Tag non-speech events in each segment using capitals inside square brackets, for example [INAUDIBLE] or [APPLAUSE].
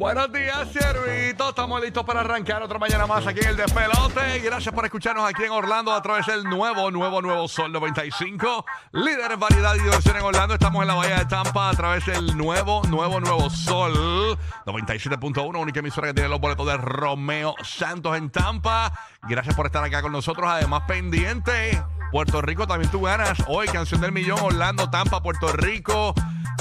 Buenos días, Ciervito. Estamos listos para arrancar otra mañana más aquí en el Despelote. Gracias por escucharnos aquí en Orlando a través del nuevo, nuevo, nuevo Sol 95. Líder en variedad y diversión en Orlando. Estamos en la Bahía de Tampa a través del nuevo, nuevo, nuevo Sol 97.1. Única emisora que tiene los boletos de Romeo Santos en Tampa. Gracias por estar acá con nosotros. Además, pendiente. Puerto Rico también tú ganas. Hoy, canción del millón, Orlando, Tampa, Puerto Rico.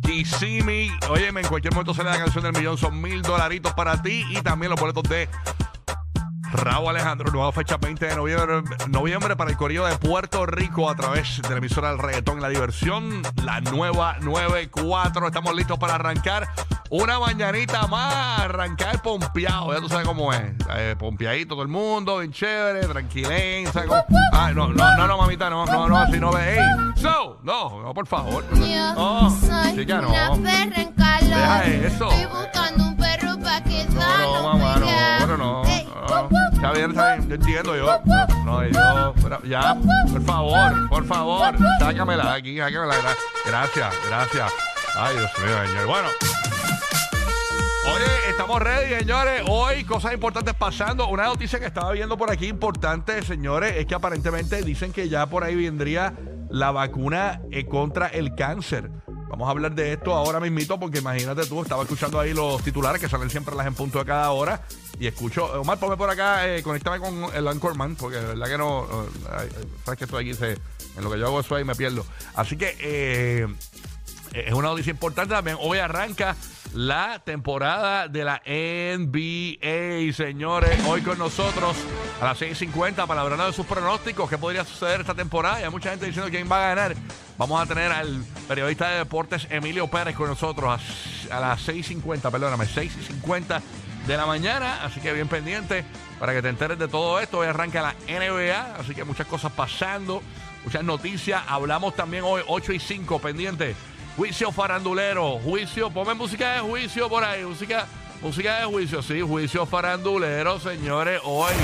Kissimmee. Óyeme, en cualquier momento sale la canción del millón. Son mil dolaritos para ti. Y también los boletos de Raúl Alejandro, nueva fecha 20 de noviembre, noviembre para el Corillo de Puerto Rico a través de la emisora del reggaetón La Diversión, la nueva 94. Estamos listos para arrancar una mañanita más, arrancar pompeado. Ya tú sabes cómo es. Eh, pompeadito todo el mundo, bien chévere, tranquilén. ¿sabes cómo? Ay, no, no, no, no, mamita, no, no, no, así no ve. Ey, so, no, no, por favor. Yo No, soy chica, no. una perra en calor. Deja eso. Estoy buscando un perro para que No, no, mamá, no, pero no. Está bien, está bien, yo entiendo yo. No, yo, ya, por favor, por favor, sácamela de aquí, sácamela. gra- Gracias, gracias. Ay, Dios mío, señor. Bueno. Oye, estamos ready, señores. Hoy cosas importantes pasando. Una noticia que estaba viendo por aquí importante, señores, es que aparentemente dicen que ya por ahí vendría la vacuna eh, contra el cáncer. Vamos a hablar de esto ahora mismito porque imagínate tú, estaba escuchando ahí los titulares que salen siempre las en punto de cada hora y escucho, Omar, ponme por acá, eh, conéctame con el Anchorman porque de verdad que no, sabes que estoy aquí, se, en lo que yo hago eso ahí me pierdo. Así que eh, es una noticia importante también. Hoy arranca la temporada de la NBA, señores. Hoy con nosotros a las 6.50 para hablar de sus pronósticos. ¿Qué podría suceder esta temporada? Y hay mucha gente diciendo quién va a ganar. Vamos a tener al periodista de deportes Emilio Pérez con nosotros a, a las 6.50, perdóname, 6.50 de la mañana. Así que bien pendiente para que te enteres de todo esto. Hoy arranca la NBA, así que muchas cosas pasando, muchas noticias. Hablamos también hoy 8 y 5 pendiente. Juicio farandulero, juicio, ponme música de juicio por ahí, música, música de juicio, sí, juicio farandulero, señores, hoy.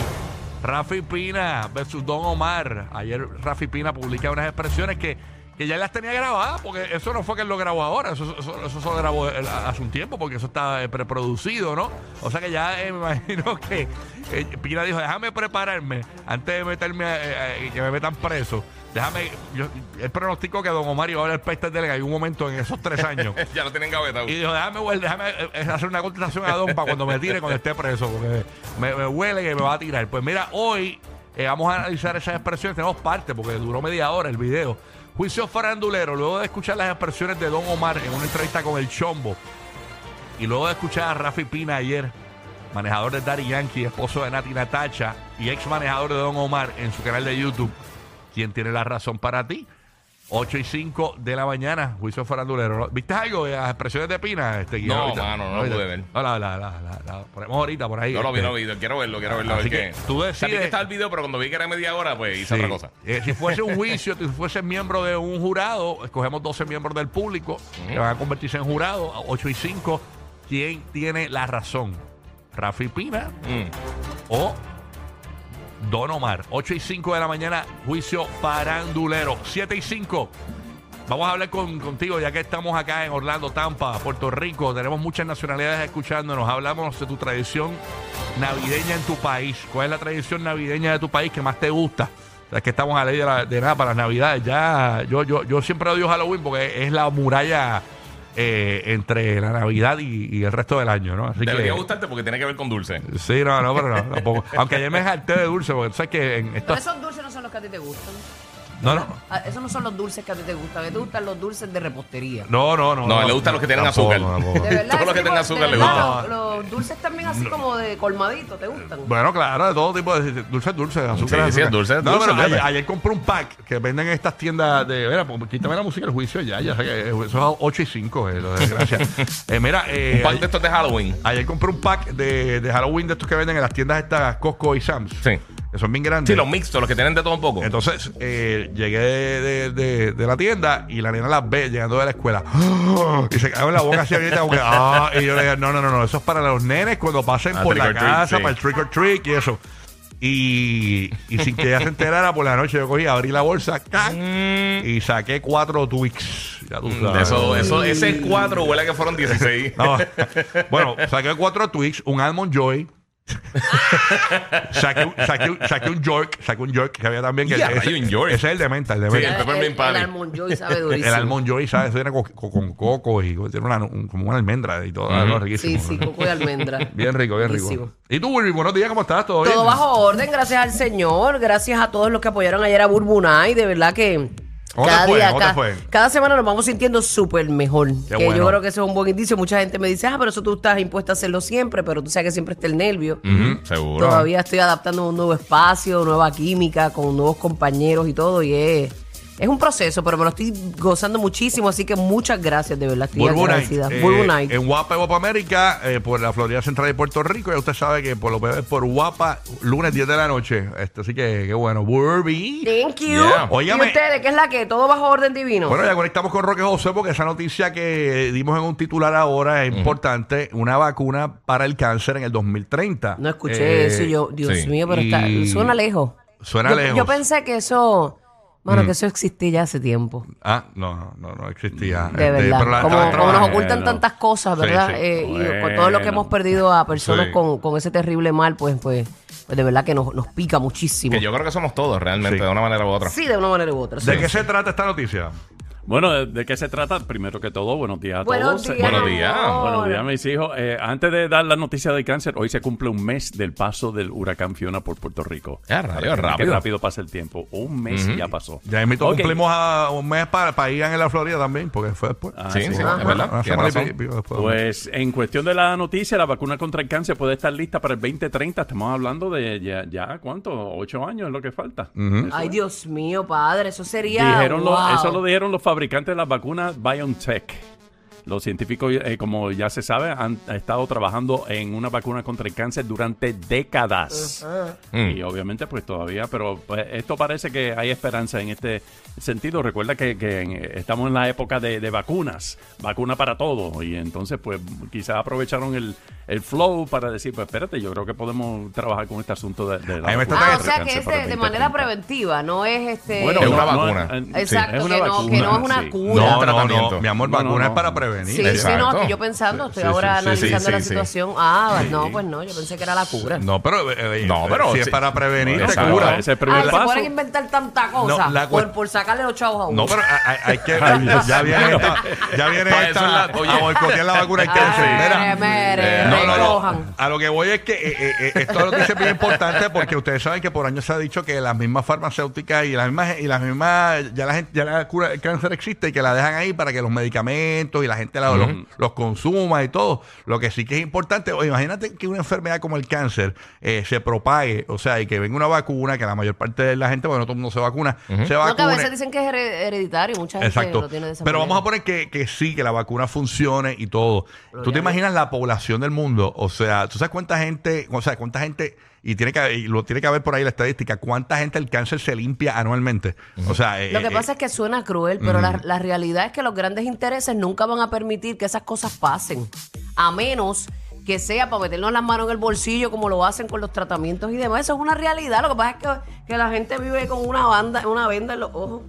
Rafi Pina versus Don Omar. Ayer Rafi Pina publica unas expresiones que, que ya las tenía grabadas, porque eso no fue que él lo grabó ahora, eso, eso, eso grabó hace un tiempo, porque eso está eh, preproducido, ¿no? O sea que ya eh, me [LAUGHS] imagino que eh, Pina dijo, déjame prepararme antes de meterme, eh, que me metan preso. Déjame, yo, el pronóstico que Don Omar iba a ver el peste de en un momento en esos tres años. [LAUGHS] ya lo tienen gavetado. Y dijo, déjame, huel- déjame eh, eh, hacer una contestación a Don para cuando me tire cuando esté preso, porque me, me huele que me va a tirar. Pues mira, hoy eh, vamos a analizar esas expresiones. Tenemos parte, porque duró media hora el video. Juicio farandulero, luego de escuchar las expresiones de Don Omar en una entrevista con el Chombo, y luego de escuchar a Rafi Pina ayer, manejador de Daddy Yankee, esposo de Nati Natacha, y ex manejador de Don Omar en su canal de YouTube, ¿quién tiene la razón para ti? 8 y 5 de la mañana, juicio farandulero. ¿Viste algo de las expresiones de Pina? Este? No, ¿Viste? mano, no lo pude ver. No, la, la, la, ponemos ahorita por ahí. No lo vi, este. no lo vi. Quiero verlo, quiero verlo. Así que tú Sabía decides- que estaba el video, pero cuando vi que era media hora, pues hice Sí. otra cosa. Eh, si fuese un juicio, si fuese miembro de un jurado, escogemos 12 miembros del público que van a convertirse en jurado, 8 y 5. ¿Quién tiene la razón? ¿Rafi Pina Mm. o Don Omar? 8 y 5 de la mañana, juicio farandulero. 7 y 5. Vamos a hablar con- contigo ya que estamos acá en Orlando, Tampa, Puerto Rico. Tenemos muchas nacionalidades escuchándonos. Hablamos de tu tradición navideña en tu país. ¿Cuál es la tradición navideña de tu país que más te gusta? Es que estamos a la ley de, la- de nada para las navidades. Ya, yo, yo, yo siempre odio Halloween porque es la muralla eh, entre la Navidad y, y el resto del año, ¿no? Así Debería que. gustarte porque tiene que ver con dulce. Sí, no, no, pero no, tampoco. Aunque ayer me harté de dulce, porque tú sabes que en Pero estos. esos dulces no son los que a ti te gustan. No, no. Ah, Esos no son los dulces que a ti te gustan. A ti te gustan los dulces de repostería. No, no, no. No, le gustan los que tienen tampoco, azúcar. tampoco. De verdad. Todo lo que tenga azúcar le gusta. Los, los dulces también así como de colmadito, ¿te gustan? Bueno, claro, de todo tipo de dulces, dulces, azúcar. Sí, sí, azúcar. dulce, No, dulce, pero ayer, fíjate. ayer compré un pack que venden en estas tiendas de. Mira, pues, quítame la música del juicio ya, ya sé que eso es a 8 y 5, eh, lo de desgracia. [LAUGHS] Eh, mira, eh, Un pack de ayer, estos de Halloween. ayer compré un pack de, de Halloween de estos que venden en las tiendas estas Costco y Sam's. Sí. Que son bien grandes. Sí, los mixtos, los que tienen de todo un poco. Entonces, eh, llegué de, de- de- de la tienda y la nena las ve llegando de la escuela. [GASPS] Y se cae en la boca así abierta como que, ah, y yo le digo, no, no, no, no, eso es para los nenes cuando pasen Ah, por trick la casa, sí. para el trick or treat y eso. Y, y sin que ella se enterara, por la noche yo cogí, abrí la bolsa ¡cac! y saqué cuatro Twix. Ya tú sabes. Mm. Eso, eso, ese es cuatro, huele a que fueron 16. No. Bueno, saqué cuatro Twix, un Almond Joy. [LAUGHS] saqué, un- saqué, un- saqué un York, saqué un York que había también. Que Ya, ese, hay un York. ese es el de menta, el de Sí, menta. el Peppermint el, Patty. el Almond Joy sabe durísimo. El Almond Joy, ¿sabes? Eso era con, con- con coco y tiene una, un- como una almendra y todo. algo riquísimo. Sí, sí, coco y almendra. [LAUGHS] Bien rico, bien rico. ¿Y tú, Willy? Buenos días, ¿cómo estás? ¿Todo, bien? Todo bajo orden, gracias al Señor, gracias a todos los que apoyaron ayer a Burbunay, de verdad que ¿Cómo te cada fue? día, ¿Cómo te cada, fue? cada semana nos vamos sintiendo súper mejor. Qué que bueno. yo creo que eso es un buen indicio. Mucha gente me dice, ah, pero eso tú estás impuesta a hacerlo siempre, pero tú sabes que siempre está el nervio. Ujú, seguro. Todavía estoy adaptando a un nuevo espacio, nueva química, con nuevos compañeros y todo, y es, es un proceso, pero me lo estoy gozando muchísimo, así que muchas gracias, de verdad, Night, agradecida. eh, Night. En Guapa y Guapa América, eh, por la Florida Central de Puerto Rico. Ya usted sabe que por lo menos por Guapa, lunes 10 de la noche. Este, así que, qué bueno. Burby. Thank you. Yeah. ¿Y Óigame. ustedes qué es la que? ¿Todo bajo orden divino? Bueno, ya conectamos con Roque José porque esa noticia que dimos en un titular ahora es importante. Una vacuna para el cáncer en el 2030. No escuché Eh, eso y yo, Dios sí. mío, pero está, Y- suena lejos. Suena yo, lejos. Yo pensé que eso, bueno, que eso existía ya hace tiempo. Ah, no, no, no, no existía. De Este, verdad. pero la como, nos ocultan Bueno. tantas cosas, Sí, ¿verdad? sí. Eh, y con todo lo que Bueno. hemos perdido a personas Sí. con, con ese terrible mal, pues, pues, pues de verdad que nos, nos pica muchísimo. Que yo creo que somos todos realmente, Sí. de una manera u otra. Sí, de una manera u otra. ¿De sí. qué se trata esta noticia? Bueno, ¿de, de qué se trata? Primero que todo, buenos días a Buenos todos. días. Buenos días. Buenos días, mis hijos. Eh, antes de dar la noticia del cáncer, hoy se cumple un mes del paso del huracán Fiona por Puerto Rico. Ya, rayos, Qué rápido. rápido pasa el tiempo. Un mes ya pasó. Ya invito, Ok. cumplimos a un mes para, para ir en la Florida también, porque fue después. Ah, Sí, sí, sí. es verdad. Razón. después. Pues en cuestión de la noticia, la vacuna contra el cáncer puede estar lista para el 2030. Estamos hablando de ya, ya ¿cuánto? Ocho años es lo que falta. Ay, Dios mío, padre, eso sería. Dijeron lo- eso lo dijeron los fabricantes de las vacunas BioNTech. Los científicos, eh, como ya se sabe, han estado trabajando en una vacuna contra el cáncer durante décadas. Y obviamente, pues todavía, pero pues, esto parece que hay esperanza en este sentido. Recuerda que, estamos en la época de, de vacunas, vacuna para todo. Y entonces, pues quizás aprovecharon el, el flow para decir, pues espérate, yo creo que podemos trabajar con este asunto de, de la me está Ah, o sea que es para de, manera 2030. preventiva, no es este. Bueno, Es no, una no, vacuna. Exacto, es una que, no, que no es una sí. cura. No, no, tratamiento. no. Mi amor, No, no, vacuna no. es para prevenir. Sí, sí, Exacto. no, que yo pensando, estoy Sí, sí, ahora sí, sí, analizando sí, la sí. situación. Ah, no, pues no, yo pensé que era la cura. No, pero, eh, No, eh, pero si es sí. para prevenir, te Exacto, cura. ese es el primer Ay, se paso. pueden inventar tanta cosa No, la por, sacarle los chavos a uno. No, pero hay, hay que. [LAUGHS] ya viene esta, ya viene Para eso esta es la- oye. a boicotear la vacuna mire, no, no, recojan. no. A lo que voy es que eh, eh, eh, esto lo dice bien importante porque ustedes saben que por años se ha dicho que las mismas farmacéuticas y las mismas y las mismas ya la gente ya la cura del cáncer existe y que la dejan ahí para que los medicamentos y la gente la- los, los consuma y todo. Lo que sí que es importante, oye, imagínate que una enfermedad como el cáncer eh, se propague, o sea, y que venga una vacuna que la mayor parte de la gente, bueno, no todo el mundo se vacuna, se No, que a veces dicen que es hered- hereditario, mucha gente Exacto. lo tiene de esa Pero manera. vamos a poner que, que sí, que la vacuna funcione y todo. ¿Tú te imaginas la población del mundo? O sea, ¿tú sabes cuánta gente, o sea, cuánta gente, y tiene que y lo tiene que haber por ahí la estadística, cuánta gente el cáncer se limpia anualmente? O sea, eh, Lo que eh, pasa es que suena cruel, pero la, la realidad es que los grandes intereses nunca van a permitir que esas cosas pasen. A menos que sea para meternos las manos en el bolsillo como lo hacen con los tratamientos y demás. Eso es una realidad. Lo que pasa es que, que la gente vive con una banda, una venda en los ojos.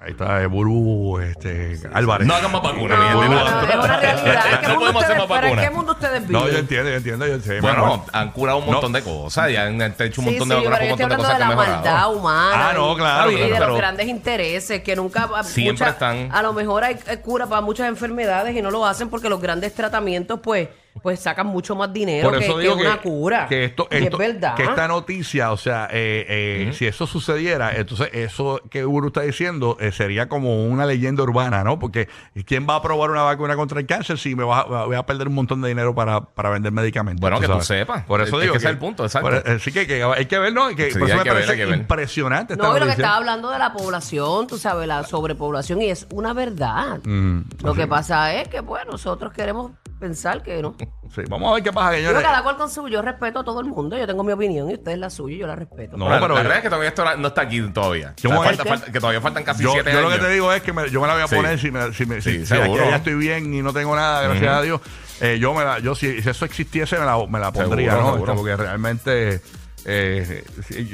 Ahí está eh, Burbu este, Álvarez. No hagan más vacunas, No, mi no, es una [LAUGHS] realidad. ¿En qué No mundo podemos hacer ustedes- más pero ¿en qué vacunas. mundo ustedes viven? No, yo entiendo, yo entiendo. Yo sé, Bueno, han curado un montón de cosas. Ya han hecho un Sí, montón sí, de vacunas pero con yo un estoy montón de hablando cosas de que han la maldad mejorado. humana. Ah, no, y- claro, Y de claro. los grandes intereses que nunca. Siempre mucha- están. A lo mejor hay, hay cura para muchas enfermedades y no lo hacen porque los grandes tratamientos, pues, pues sacan mucho más dinero Por que, eso que digo que, una cura. que esto, Y esto- es verdad. que esta noticia, o sea, eh, eh, si eso sucediera, entonces eso que Uru está diciendo eh, sería como una leyenda urbana, ¿no? Porque ¿quién va a probar una vacuna contra el cáncer si me va a- voy a perder un montón de dinero para, para vender medicamentos? Bueno, que tú sepas. Por eso Es digo que ese es el punto, exacto. por- eh, sí que, que hay que ver, ¿no? Que, Sí, por eso hay me que ver, parece hay que ver. impresionante esta No, y lo que noticia. estaba hablando de la población, tú sabes, la sobrepoblación, y es una verdad. Mm, Lo así que pasa es que, pues, nosotros queremos pensar que no. [LAUGHS] Sí, vamos a ver qué pasa, señores. cada cual con su. Yo respeto a todo el mundo. Yo tengo mi opinión y ustedes la suya y yo la respeto. No, pero la yo- verdad es que todavía esto no está aquí todavía. ¿Cómo O sea, es falta- que? falta- que todavía faltan casi Yo, siete yo lo que te digo es que me- yo me la voy a Sí. poner si, me, si, me, si- Sí, si aquí seguro. ya estoy bien y no tengo nada, gracias a Dios. eh, yo me la, yo si, si eso existiese me la, me la pondría, Seguro, ¿no? seguro. Este, Porque realmente eh,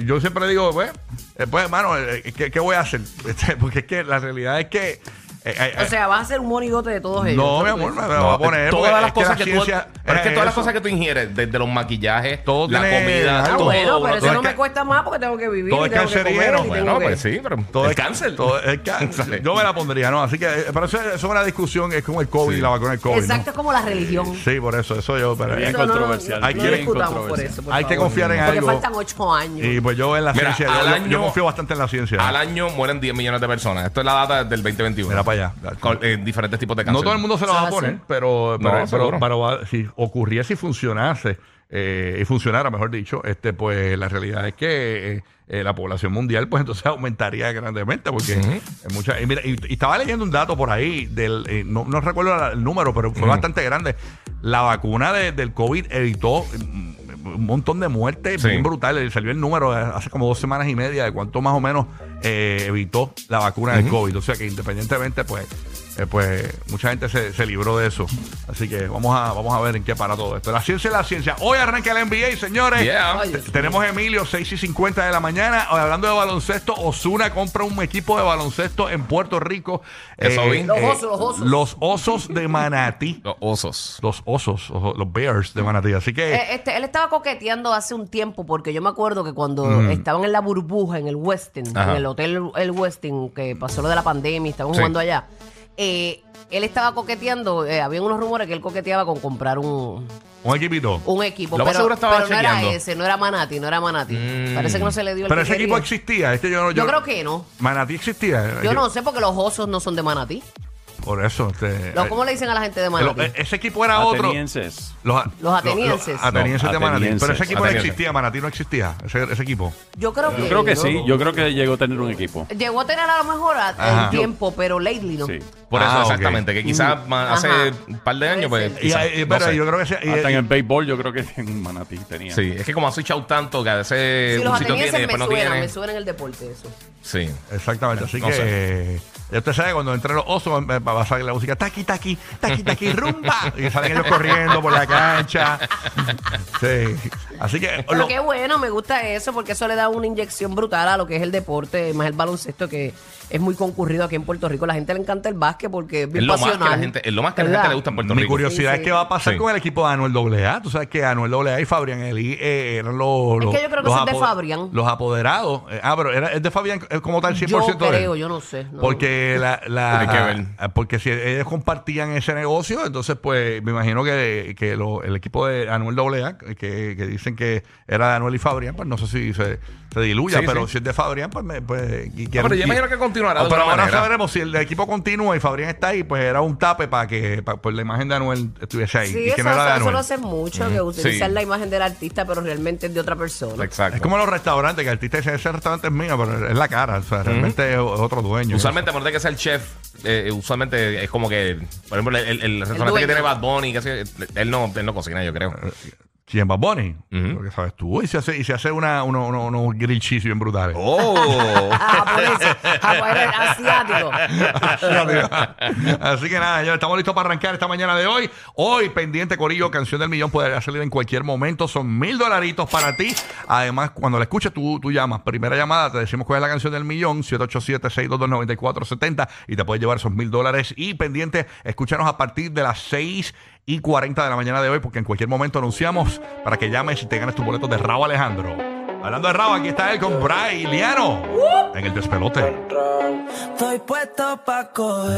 yo siempre digo, pues, eh, pues hermano, eh, ¿qué, qué voy a hacer? [LAUGHS] Este, porque es que la realidad es que eh, eh, O sea, vas a ser un monigote de todos ellos. no, mi ¿Eso tú amor, me la voy a poner. todas porque las cosas la que, tú, es que todas las cosas que tú ingieres, desde los maquillajes, Todo la comida, Ah, todo. bueno, pero todo eso es no que- me cuesta más porque tengo que vivir. todo es cancerígeno. Bueno, que- pues sí, pero Todo el es cáncer. todo es cáncer. [LAUGHS] Yo me la pondría, ¿no? Así que, eh, pero eso, eso es una discusión, es como el COVID Sí. y la vacuna del COVID. Exacto, ¿no? es como la religión. Sí, por eso, eso yo. Pero Bien controversial. Hay no que- discutamos por eso. Hay que confiar en Porque algo. faltan ocho años. Y pues yo en la ciencia, yo confío bastante en la ciencia. Al año mueren 10 millones de personas. Esto es la data del 2021. Para allá. Con eh, diferentes tipos de cáncer. No todo el mundo se lo va a ¿Eso es poner, pero, No, pero, seguro. si ocurriese y funcionase, eh, y funcionara, mejor dicho, este pues la realidad es que eh, eh, la población mundial, pues entonces [LAUGHS] aumentaría grandemente, porque hay mucha, y, mira, y, y estaba leyendo un dato por ahí, del eh, no, no recuerdo la- el número, pero fue bastante grande. La vacuna de- del COVID evitó mm, un montón de muertes Sí. bien brutales. Salió el número hace como dos semanas y media de cuánto más o menos eh, evitó la vacuna del COVID. O sea que independientemente, pues, eh, pues mucha gente se, se libró de eso. Así que vamos a, vamos a ver en qué para todo esto. La ciencia es la ciencia. Hoy arranca el NBA, señores. Yeah. Ay, Tenemos Emilio, 6 y 50 de la mañana. Hoy, hablando de baloncesto, Osuna compra un equipo de baloncesto en Puerto Rico. Eso vi. Los osos, los osos. los osos de Manatí. [LAUGHS] Los osos. Los osos, los Bears de Manatí. Así que. Eh, este, él estaba coqueteando hace un tiempo porque yo me acuerdo que cuando estaban en la burbuja en el Westin, Ajá. en el hotel el Westin, que pasó lo de la pandemia y estaban Sí. jugando allá, eh, él estaba coqueteando, eh, había unos rumores que él coqueteaba con comprar un, un equipito. un equipo, Lo más pero, seguro estaba pero no era chequeando. ese, no era Manati, no era Manati. Mm. Parece que no se le dio el Pero que ese equipo existía. Este yo, no- Yo creo que no. Manatí existía. Yo no sé porque los osos no son de Manatí. Por eso. Este, Los- eh, ¿Cómo le dicen a la gente de Manatí? eh, ese equipo era otro. Atenienses. Los, Los atenienses. atenienses No, de Manatí. atenienses. Pero ese equipo no Atenienses. existía. Manatí no existía. Ese, ese equipo. Yo creo que Yo creo que no. sí, yo creo que llegó a tener un equipo. Llegó a tener a lo mejor a- Ajá. el tiempo, pero lately no. Sí. Por eso, Ah, ok. exactamente. Que quizás ma- hace Ajá. un par de años, pues. Y, quizás, y- no pero sé. yo creo que ese- y- Hasta en el béisbol yo creo que [LAUGHS] en Manatí tenía. Sí, es que como ha switchado tanto que a veces Sí, los un sitio atenienses tiene y me después no suenan, tiene. me suenan en el deporte eso. Sí. Exactamente. Así No que. sé. Ya usted sabe, cuando entre los osos va a salir la música taqui, taqui, taqui, taqui, rumba. [LAUGHS] Y salen ellos corriendo por la cancha. Sí. Así que. Pero lo- qué bueno, me gusta eso porque eso le da una inyección brutal a lo que es el deporte, más el baloncesto que es muy concurrido aquí en Puerto Rico. A la gente le encanta el básquet porque es lo más que pasional. la gente, es lo más que a la gente le gusta en Puerto Mi Rico. curiosidad Sí, es sí. qué va a pasar Sí. con el equipo de Anuel AA. Tú sabes que Anuel AA y Fabián Eli eh, eran los, Es que yo creo que es de Fabián. Los apoderados. Eh, ah, pero era, es de Fabián eh, como tal 100% Yo creo, yo no sé. no. Porque la, la- Hay que ver. ah, porque si ellos compartían ese negocio, entonces pues me imagino que, que lo- el equipo de Anuel AA, que, que dicen que era de Anuel y Fabrián, pues no sé si se, se diluya, Sí, pero sí. si es de Fabrián, pues, me, pues y No, quieren- pero yo imagino que continuará de pero alguna ahora manera. sabremos si el equipo continúa y Fabrián está ahí, pues era un tape para que para, pues, la imagen de Anuel estuviese ahí. Sí, y que eso, no era de eso Anuel. lo hacen mucho, que utilizan Sí. la imagen del artista, pero realmente es de otra persona. Exacto. Es como los restaurantes, que el artista dice, ese restaurante es mío, pero es la cara, o sea, realmente es otro dueño. Usualmente, por de que sea el chef, eh, usualmente es como que, por ejemplo, el, el restaurante dueño. que tiene Bad Bunny, que él no, él no cocina, yo creo. ¿Quién, Bad Bunny? Ujú. Porque sabes tú. Y se hace, y se hace una, uno, uno- unos grill cheese bien brutales. Oh. [LAUGHS] Japonés, japonés, asiático. [LAUGHS] Así que nada, ya estamos listos para arrancar esta mañana de hoy. Hoy, pendiente Corillo, canción del millón puede salir en cualquier momento. Son mil dolaritos para ti. Además, cuando la escuches, tú, tú llamas. Primera llamada, te decimos cuál es la canción del millón, 787-622-9470 y te puedes llevar esos mil dólares. Y pendiente, escúchanos a partir de las 6 y 40 de la mañana de hoy, porque en cualquier momento anunciamos para que llames y te ganes tus boletos de Rabo Alejandro. Hablando de Rabo, aquí está él con Bray Liano en el despelote. Estoy puesto pa' coger.